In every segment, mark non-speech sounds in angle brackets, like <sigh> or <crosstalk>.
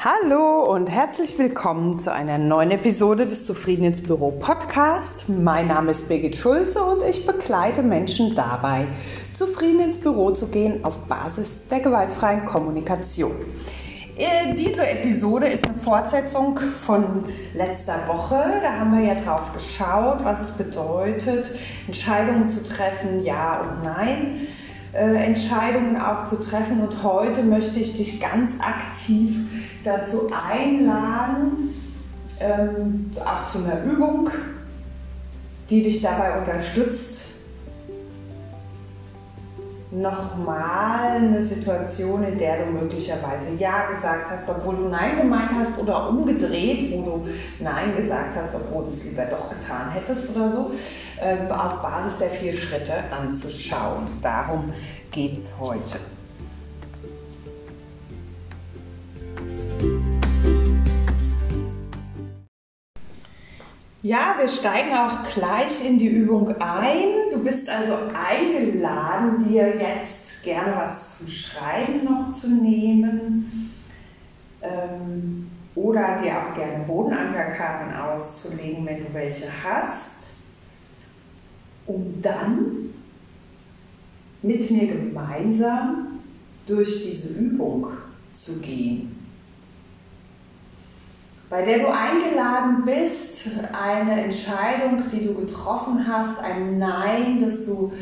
Hallo und herzlich willkommen zu einer neuen Episode des Zufrieden ins Büro Podcast. Mein Name ist Birgit Schulze und ich begleite Menschen dabei, zufrieden ins Büro zu gehen auf Basis der gewaltfreien Kommunikation. Äh, diese Episode ist eine Fortsetzung von letzter Woche. Da haben wir ja drauf geschaut, was es bedeutet, Entscheidungen zu treffen, ja und nein. Äh, Entscheidungen auch zu treffen. Und heute möchte ich dich ganz aktiv dazu einladen, ähm, auch zu einer Übung, die dich dabei unterstützt, nochmal eine Situation, in der du möglicherweise Ja gesagt hast, obwohl du Nein gemeint hast oder umgedreht, wo du Nein gesagt hast, obwohl du es lieber doch getan hättest oder so, ähm, auf Basis der vier Schritte anzuschauen. Darum geht es heute. Ja, wir steigen auch gleich in die Übung ein. Du bist also eingeladen, dir jetzt gerne was zum Schreiben noch zu nehmen. Ähm, oder dir auch gerne Bodenankerkarten auszulegen, wenn du welche hast, um dann mit mir gemeinsam durch diese Übung zu gehen bei der du eingeladen bist, eine Entscheidung, die du getroffen hast, ein Nein, das du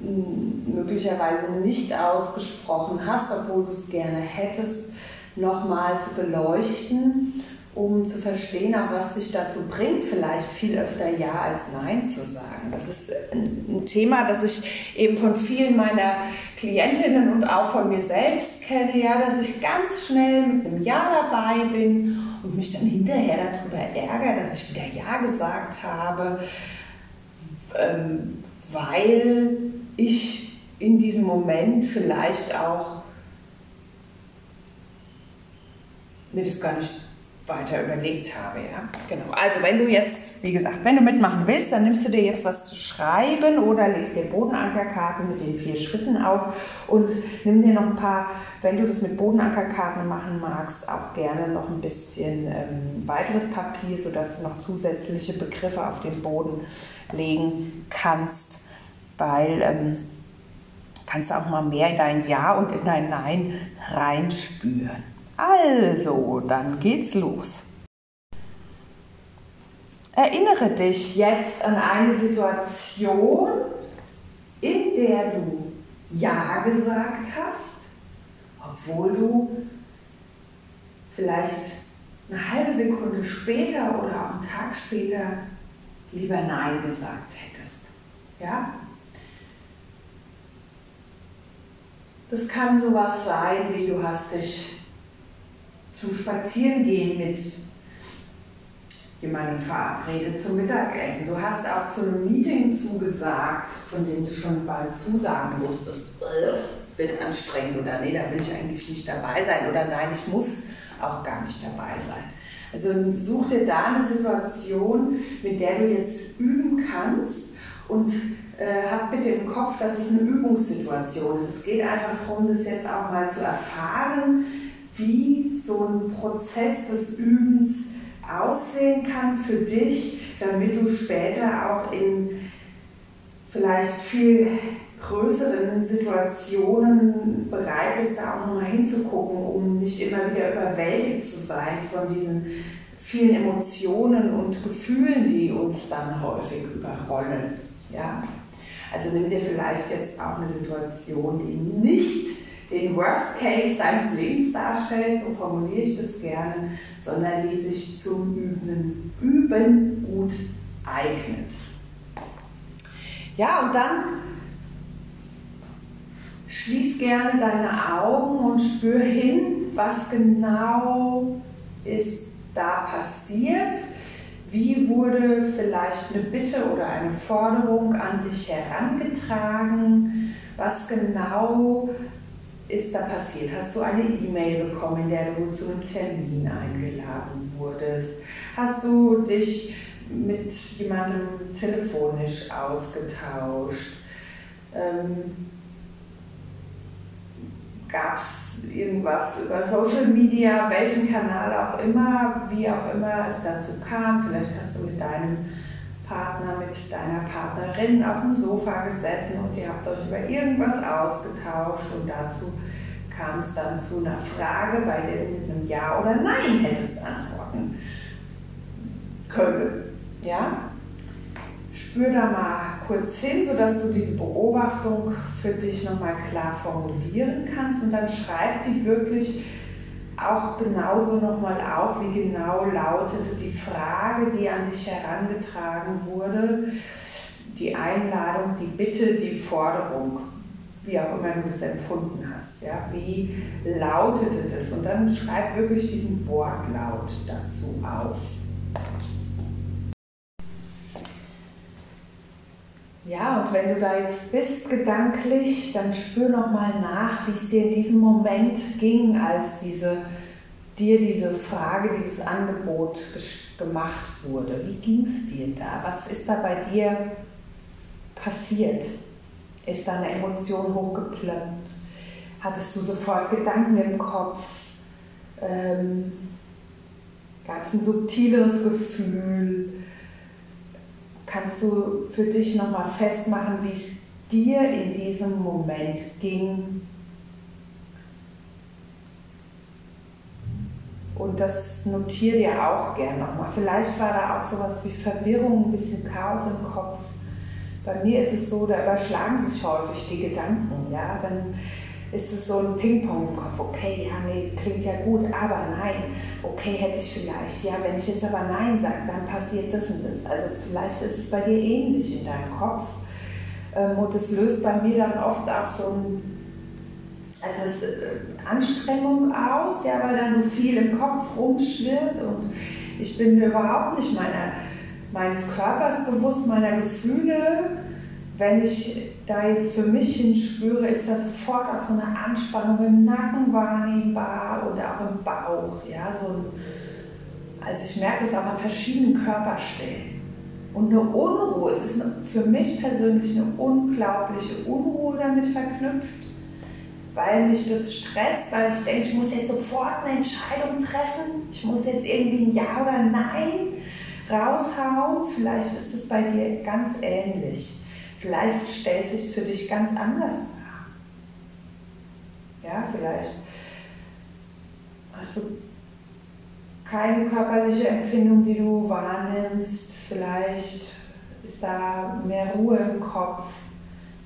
hm, möglicherweise nicht ausgesprochen hast, obwohl du es gerne hättest, nochmal zu beleuchten, um zu verstehen, auch was dich dazu bringt, vielleicht viel öfter Ja als Nein zu sagen. Das ist ein Thema, das ich eben von vielen meiner Klientinnen und auch von mir selbst kenne, ja, dass ich ganz schnell mit einem Ja dabei bin und mich dann hinterher darüber ärgere, dass ich wieder Ja gesagt habe, ähm, weil ich in diesem Moment vielleicht auch mir das gar nicht weiter überlegt habe. Ja? Genau. Also wenn du jetzt, wie gesagt, wenn du mitmachen willst, dann nimmst du dir jetzt was zu schreiben oder legst dir Bodenankerkarten mit den vier Schritten aus und nimm dir noch ein paar, wenn du das mit Bodenankerkarten machen magst, auch gerne noch ein bisschen ähm, weiteres Papier, sodass du noch zusätzliche Begriffe auf den Boden legen kannst, weil ähm, kannst du auch mal mehr in dein Ja und in dein Nein reinspüren. Also, dann geht's los. Erinnere dich jetzt an eine Situation, in der du Ja gesagt hast, obwohl du vielleicht eine halbe Sekunde später oder auch einen Tag später lieber Nein gesagt hättest. Ja? Das kann sowas sein, wie du hast dich zum Spazierengehen mit jemandem verabredet zum Mittagessen. Du hast auch zu einem Meeting zugesagt, von dem du schon bald zusagen musstest. Wird anstrengend oder nee, da will ich eigentlich nicht dabei sein oder nein, ich muss auch gar nicht dabei sein. Also such dir da eine Situation, mit der du jetzt üben kannst und äh, hab bitte im Kopf, dass es eine Übungssituation ist. Es geht einfach darum, das jetzt auch mal zu erfahren, wie so ein Prozess des Übens aussehen kann für dich, damit du später auch in vielleicht viel größeren Situationen bereit bist, da auch nochmal hinzugucken, um nicht immer wieder überwältigt zu sein von diesen vielen Emotionen und Gefühlen, die uns dann häufig überrollen. Ja? Also nimm dir vielleicht jetzt auch eine Situation, die nicht den Worst Case deines Lebens darstellt, so formuliere ich das gerne, sondern die sich zum Üben, Üben gut eignet. Ja, und dann schließ gerne deine Augen und spür hin, was genau ist da passiert. Wie wurde vielleicht eine Bitte oder eine Forderung an dich herangetragen? Was genau ist da passiert? Hast du eine E-Mail bekommen, in der du zu einem Termin eingeladen wurdest? Hast du dich mit jemandem telefonisch ausgetauscht? Ähm, gab es irgendwas über Social Media, welchen Kanal auch immer, wie auch immer es dazu kam. Vielleicht hast du mit deinem Partner, mit deiner Partnerin auf dem Sofa gesessen und ihr habt euch über irgendwas ausgetauscht und dazu kam es dann zu einer Frage, bei der du mit einem Ja oder Nein hättest antworten können. Ja? Spür da mal kurz hin, sodass du diese Beobachtung für dich nochmal klar formulieren kannst und dann schreib die wirklich auch genauso nochmal auf, wie genau lautete die Frage, die an dich herangetragen wurde, die Einladung, die Bitte, die Forderung, wie auch immer du das empfunden hast. Ja? Wie lautete das? Und dann schreib wirklich diesen Wortlaut dazu auf. Ja, und wenn du da jetzt bist gedanklich, dann spür nochmal nach, wie es dir in diesem Moment ging, als diese, dir diese Frage, dieses Angebot gemacht wurde. Wie ging es dir da? Was ist da bei dir passiert? Ist da eine Emotion hochgeploppt? Hattest du sofort Gedanken im Kopf? Ähm, Gab es ein subtileres Gefühl? Kannst du für dich nochmal festmachen, wie es dir in diesem Moment ging. Und das notiere dir auch gern nochmal. Vielleicht war da auch sowas wie Verwirrung, ein bisschen Chaos im Kopf. Bei mir ist es so, da überschlagen sich häufig die Gedanken. Ja? Dann ist es so ein Ping-Pong im Kopf. Okay, ja, nee, klingt ja gut, aber nein. Okay, hätte ich vielleicht. Ja, wenn ich jetzt aber Nein sage, dann passiert das und das. Also vielleicht ist es bei dir ähnlich in deinem Kopf. Ähm, und es löst bei mir dann oft auch so ein, also es, äh, Anstrengung aus, ja, weil dann so viel im Kopf rumschwirrt und ich bin mir überhaupt nicht meiner, meines Körpers bewusst, meiner Gefühle. Wenn ich da jetzt für mich hinspüre, ist das sofort auch so eine Anspannung im Nacken wahrnehmbar oder auch im Bauch. Ja, so ein, also ich merke das auch an verschiedenen Körperstellen. Und eine Unruhe, es ist für mich persönlich eine unglaubliche Unruhe damit verknüpft, weil mich das stresst, weil ich denke, ich muss jetzt sofort eine Entscheidung treffen, ich muss jetzt irgendwie ein Ja oder Nein raushauen. Vielleicht ist es bei dir ganz ähnlich. Vielleicht stellt sich für dich ganz anders dar. Ja, vielleicht hast du keine körperliche Empfindung, die du wahrnimmst. Vielleicht ist da mehr Ruhe im Kopf.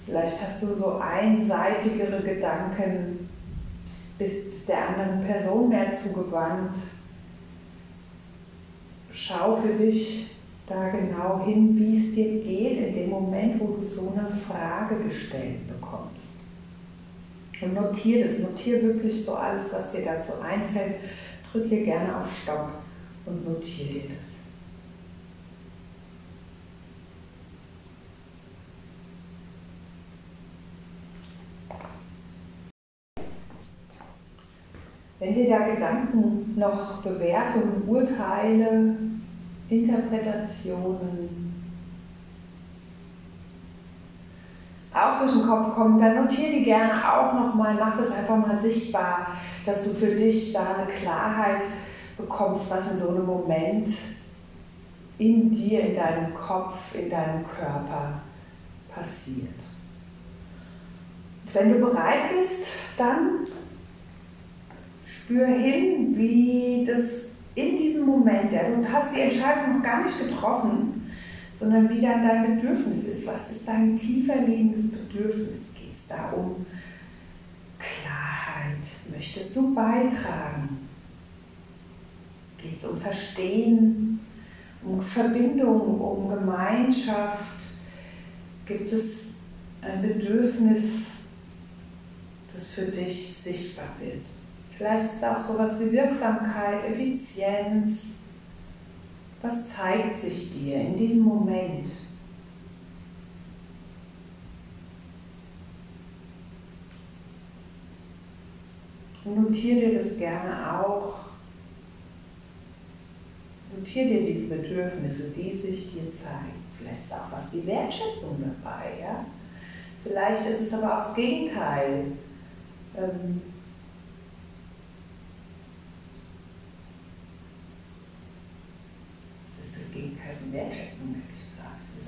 Vielleicht hast du so einseitigere Gedanken, bist der anderen Person mehr zugewandt. Schau für dich, da genau hin, wie es dir geht in dem Moment, wo du so eine Frage gestellt bekommst. Und notier das, notier wirklich so alles, was dir dazu einfällt. Drück hier gerne auf Stopp und notier dir das. Wenn dir da Gedanken noch Bewertungen, Urteile Interpretationen auch durch den Kopf kommen, dann notiere die gerne auch nochmal, mach das einfach mal sichtbar, dass du für dich da eine Klarheit bekommst, was in so einem Moment in dir, in deinem Kopf, in deinem Körper passiert. Und wenn du bereit bist, dann spür hin, wie das in diesem Moment, ja, du hast die Entscheidung noch gar nicht getroffen, sondern wie dann dein Bedürfnis ist. Was ist dein tiefer liegendes Bedürfnis? Geht es da um Klarheit? Möchtest du beitragen? Geht es um Verstehen, um Verbindung, um Gemeinschaft? Gibt es ein Bedürfnis, das für dich sichtbar wird? Vielleicht ist auch sowas wie Wirksamkeit, Effizienz. Was zeigt sich dir in diesem Moment? Notiere dir das gerne auch. Notiere dir diese Bedürfnisse, die sich dir zeigen. Vielleicht ist auch was wie Wertschätzung dabei. Ja? Vielleicht ist es aber auch das Gegenteil. Ähm,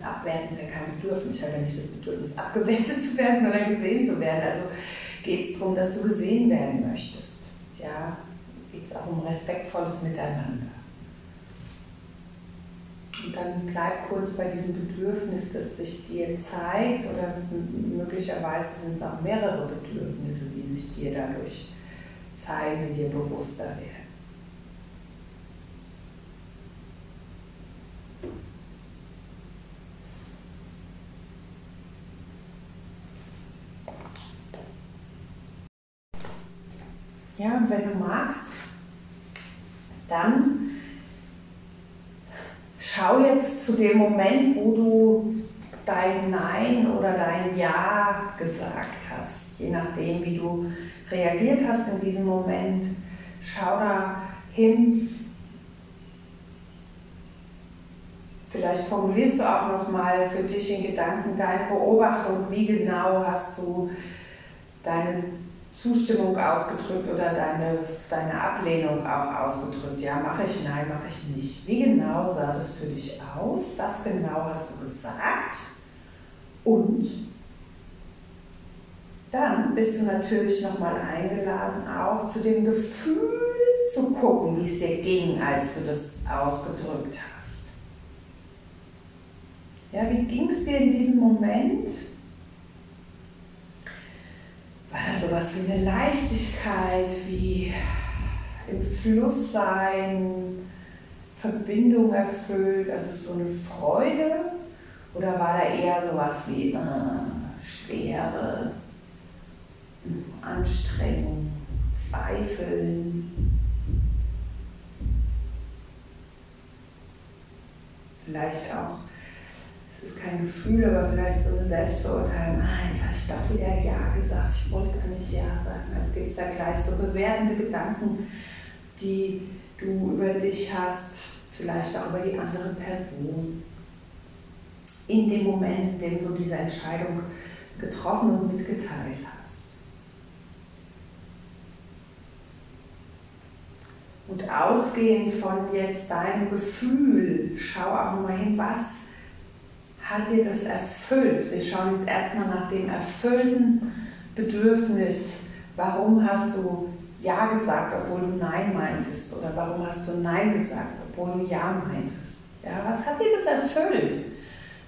abwerten ist ja kein Bedürfnis. Ich habe ja nicht das Bedürfnis, abgewertet zu werden, sondern gesehen zu werden. Also geht es darum, dass du gesehen werden möchtest. Ja, geht es auch um respektvolles Miteinander. Und dann bleib kurz bei diesem Bedürfnis, das sich dir zeigt, oder möglicherweise sind es auch mehrere Bedürfnisse, die sich dir dadurch zeigen, die dir bewusster werden. Ja, und wenn du magst, dann schau jetzt zu dem Moment, wo du dein Nein oder dein Ja gesagt hast, je nachdem, wie du reagiert hast in diesem Moment. Schau da hin. Vielleicht formulierst du auch noch mal für dich in Gedanken deine Beobachtung, wie genau hast du deine Zustimmung ausgedrückt oder deine, deine Ablehnung auch ausgedrückt. Ja, mache ich, nein, mache ich nicht. Wie genau sah das für dich aus? Was genau hast du gesagt? Und dann bist du natürlich nochmal eingeladen, auch zu dem Gefühl zu gucken, wie es dir ging, als du das ausgedrückt hast. Ja, wie ging es dir in diesem Moment? War da sowas wie eine Leichtigkeit, wie im Fluss sein, Verbindung erfüllt, also so eine Freude? Oder war da eher sowas wie äh, Schwere, Anstrengung, Zweifeln? Vielleicht auch Gefühl, aber vielleicht so eine Selbstverurteilung. Ah, jetzt habe ich doch wieder Ja gesagt, ich wollte gar nicht Ja sagen. Also gibt es da gleich so bewertende Gedanken, die du über dich hast, vielleicht auch über die andere Person. In dem Moment, in dem du diese Entscheidung getroffen und mitgeteilt hast. Und ausgehend von jetzt deinem Gefühl, schau auch mal hin, was hat dir das erfüllt? Wir schauen jetzt erstmal nach dem erfüllten Bedürfnis. Warum hast du Ja gesagt, obwohl du Nein meintest? Oder warum hast du Nein gesagt, obwohl du Ja meintest? Ja, was hat dir das erfüllt?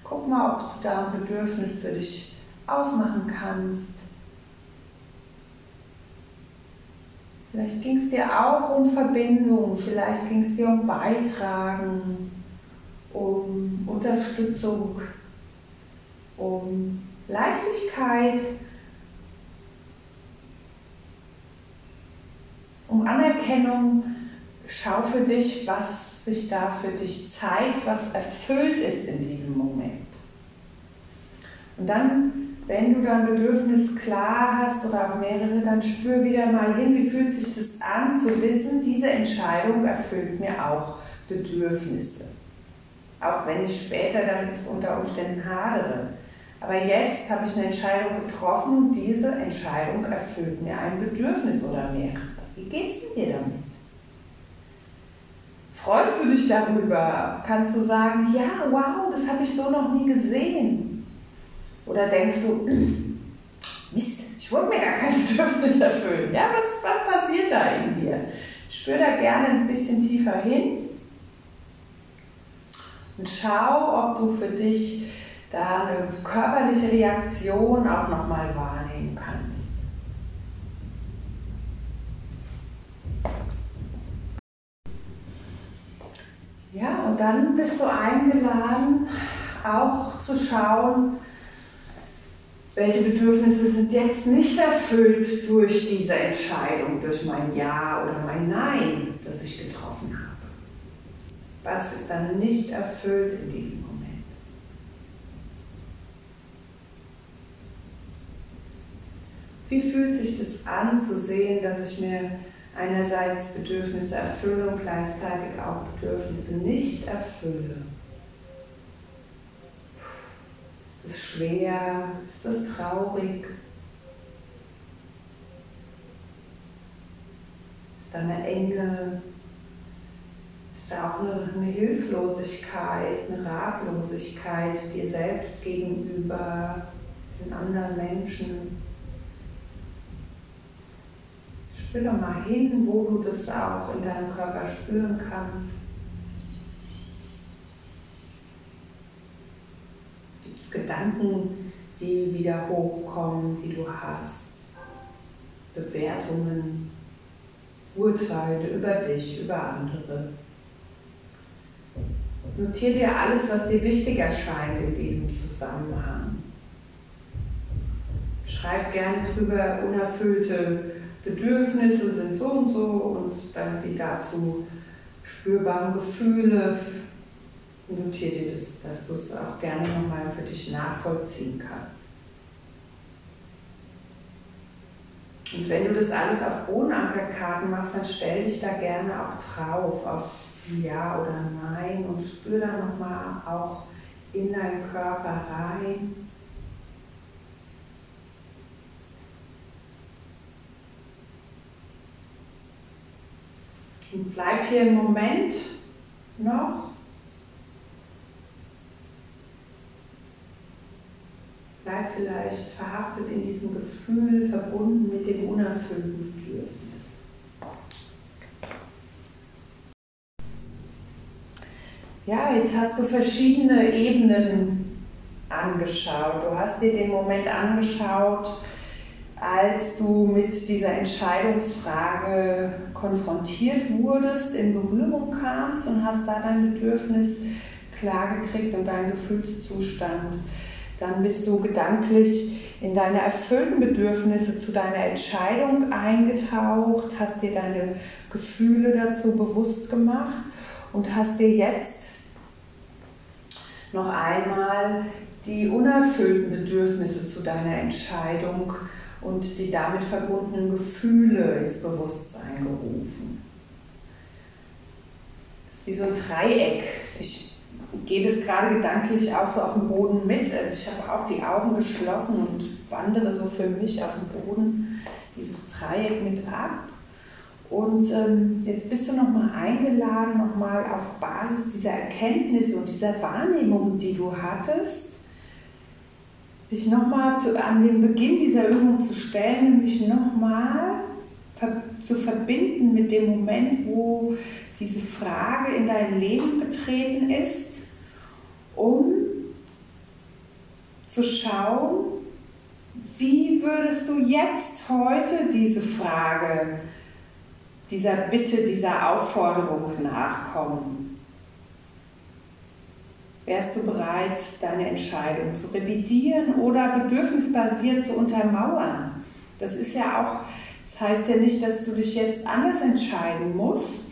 Guck mal, ob du da ein Bedürfnis für dich ausmachen kannst. Vielleicht ging es dir auch um Verbindung, vielleicht ging es dir um Beitragen, um Unterstützung, um Leichtigkeit, um Anerkennung. Schau für dich, was sich da für dich zeigt, was erfüllt ist in diesem Moment. Und dann, wenn du dein Bedürfnis klar hast oder auch mehrere, dann spür wieder mal hin, wie fühlt sich das an, zu wissen, diese Entscheidung erfüllt mir auch Bedürfnisse auch wenn ich später damit unter Umständen hadere. Aber jetzt habe ich eine Entscheidung getroffen und diese Entscheidung erfüllt mir ein Bedürfnis oder mehrere. Wie geht es dir damit? Freust du dich darüber? Kannst du sagen, ja, wow, das habe ich so noch nie gesehen? Oder denkst du, <clears throat> Mist, ich wollte mir gar kein <laughs> Bedürfnis erfüllen. Ja, was, was passiert da in dir? Spür da gerne ein bisschen tiefer hin und schau, ob du für dich da eine körperliche Reaktion auch nochmal wahrnehmen kannst. Ja, und dann bist du eingeladen, auch zu schauen, welche Bedürfnisse sind jetzt nicht erfüllt durch diese Entscheidung, durch mein Ja oder mein Nein, das ich getroffen habe. Was ist dann nicht erfüllt in diesem Moment? Wie fühlt sich das an zu sehen, dass ich mir einerseits Bedürfnisse erfülle und gleichzeitig auch Bedürfnisse nicht erfülle? Ist das schwer? Ist das traurig? Ist da eine Enge? Ist auch eine, eine Hilflosigkeit, eine Ratlosigkeit dir selbst gegenüber, den anderen Menschen. Spür doch mal hin, wo du das auch in deinem Körper spüren kannst. Gibt es Gedanken, die wieder hochkommen, die du hast? Bewertungen, Urteile über dich, über andere. Notier dir alles, was dir wichtig erscheint in diesem Zusammenhang. Schreib gern drüber, unerfüllte Bedürfnisse sind so und so und dann die dazu spürbaren Gefühle. Notier dir das, dass du es auch gerne nochmal für dich nachvollziehen kannst. Und wenn du das alles auf Bodenankerkarten machst, dann stell dich da gerne auch drauf, auf Ja oder Nein und spür da nochmal auch in deinen Körper rein. Und bleib hier einen Moment noch Bleib vielleicht verhaftet in diesem Gefühl, verbunden mit dem unerfüllten Bedürfnis. Ja, jetzt hast du verschiedene Ebenen angeschaut. Du hast dir den Moment angeschaut, als du mit dieser Entscheidungsfrage konfrontiert wurdest, in Berührung kamst und hast da dein Bedürfnis klargekriegt und deinen Gefühlszustand dann bist du gedanklich in deine erfüllten Bedürfnisse zu deiner Entscheidung eingetaucht, hast dir deine Gefühle dazu bewusst gemacht und hast dir jetzt noch einmal die unerfüllten Bedürfnisse zu deiner Entscheidung und die damit verbundenen Gefühle ins Bewusstsein gerufen. Das ist wie so ein Dreieck. Ich geht es gerade gedanklich auch so auf dem Boden mit. Also ich habe auch die Augen geschlossen und wandere so für mich auf dem Boden dieses Dreieck mit ab. Und ähm, jetzt bist du nochmal eingeladen, nochmal auf Basis dieser Erkenntnisse und dieser Wahrnehmung, die du hattest, dich nochmal an den Beginn dieser Übung zu stellen, nämlich nochmal ver zu verbinden mit dem Moment, wo diese Frage in dein Leben getreten ist um zu schauen, wie würdest du jetzt heute diese Frage, dieser Bitte, dieser Aufforderung nachkommen? Wärst du bereit, deine Entscheidung zu revidieren oder bedürfnisbasiert zu untermauern? Das ist ja auch, das heißt ja nicht, dass du dich jetzt anders entscheiden musst,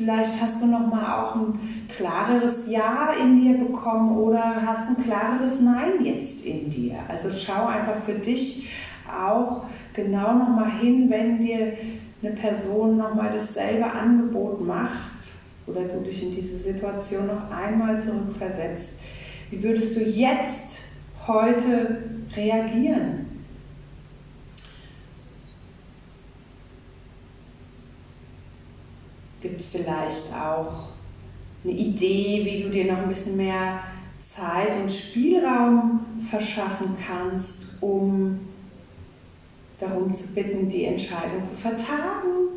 Vielleicht hast du noch mal auch ein klareres Ja in dir bekommen oder hast ein klareres Nein jetzt in dir. Also schau einfach für dich auch genau noch mal hin, wenn dir eine Person noch mal dasselbe Angebot macht oder du dich in diese Situation noch einmal zurückversetzt. Wie würdest du jetzt heute reagieren? Gibt es vielleicht auch eine Idee, wie du dir noch ein bisschen mehr Zeit und Spielraum verschaffen kannst, um darum zu bitten, die Entscheidung zu vertagen?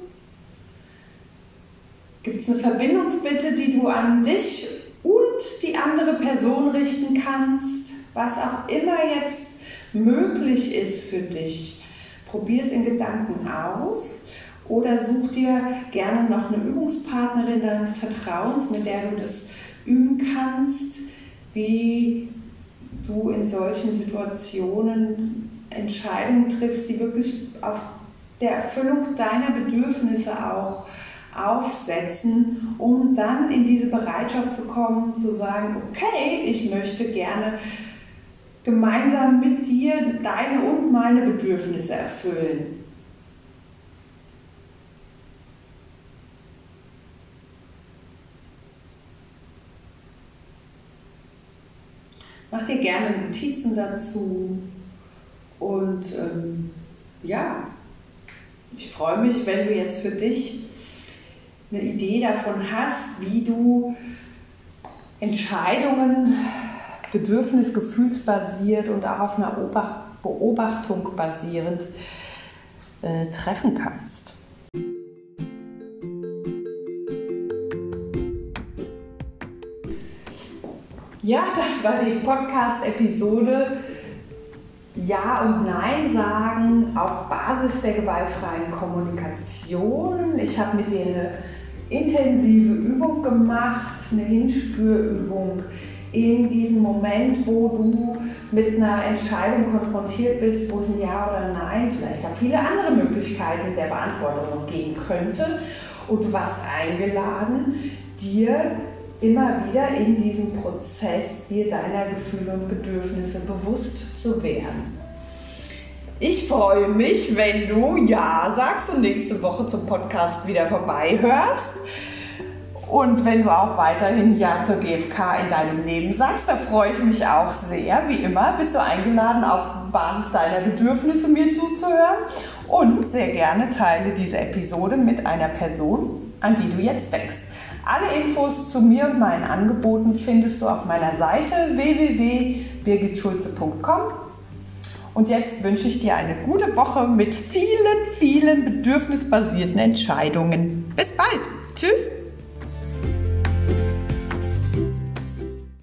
Gibt es eine Verbindungsbitte, die du an dich und die andere Person richten kannst? Was auch immer jetzt möglich ist für dich, probier es in Gedanken aus oder such dir gerne noch eine Übungspartnerin deines Vertrauens, mit der du das üben kannst, wie du in solchen Situationen Entscheidungen triffst, die wirklich auf der Erfüllung deiner Bedürfnisse auch aufsetzen, um dann in diese Bereitschaft zu kommen, zu sagen, okay, ich möchte gerne gemeinsam mit dir deine und meine Bedürfnisse erfüllen. Mach dir gerne Notizen dazu. Und ähm, ja, ich freue mich, wenn du jetzt für dich eine Idee davon hast, wie du Entscheidungen bedürfnis-, gefühlsbasiert und auch auf einer Beobachtung basierend äh, treffen kannst. Ja, das war die Podcast-Episode Ja und Nein sagen auf Basis der gewaltfreien Kommunikation. Ich habe mit dir eine intensive Übung gemacht, eine Hinspürübung in diesem Moment, wo du mit einer Entscheidung konfrontiert bist, wo es ein Ja oder ein Nein, vielleicht auch viele andere Möglichkeiten der Beantwortung geben könnte. Und du warst eingeladen, dir immer wieder in diesem Prozess dir deiner Gefühle und Bedürfnisse bewusst zu werden. Ich freue mich, wenn du Ja sagst und nächste Woche zum Podcast wieder vorbeihörst. Und wenn du auch weiterhin Ja zur GfK in deinem Leben sagst, da freue ich mich auch sehr. Wie immer bist du eingeladen, auf Basis deiner Bedürfnisse mir zuzuhören. Und sehr gerne teile diese Episode mit einer Person, an die du jetzt denkst. Alle Infos zu mir und meinen Angeboten findest du auf meiner Seite www.birgitschulze.com. Und jetzt wünsche ich dir eine gute Woche mit vielen, vielen bedürfnisbasierten Entscheidungen. Bis bald. Tschüss.